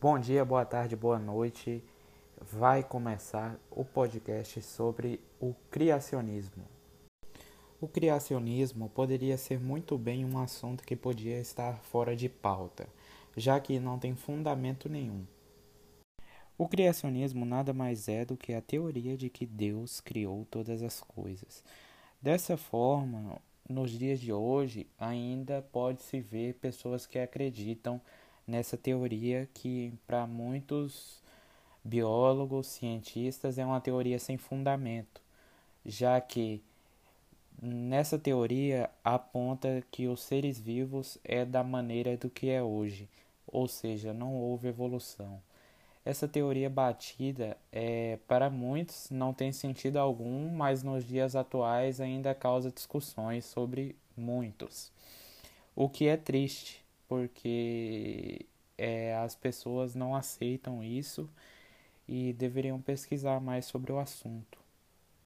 Bom dia, boa tarde, boa noite. Vai começar o podcast sobre o criacionismo. O criacionismo poderia ser muito bem um assunto que podia estar fora de pauta, já que não tem fundamento nenhum. O criacionismo nada mais é do que a teoria de que Deus criou todas as coisas. Dessa forma, nos dias de hoje, ainda pode-se ver pessoas que acreditam nessa teoria que para muitos biólogos, cientistas é uma teoria sem fundamento, já que nessa teoria aponta que os seres vivos é da maneira do que é hoje, ou seja, não houve evolução. Essa teoria batida é, para muitos não tem sentido algum, mas nos dias atuais ainda causa discussões sobre muitos. O que é triste, porque é, as pessoas não aceitam isso e deveriam pesquisar mais sobre o assunto.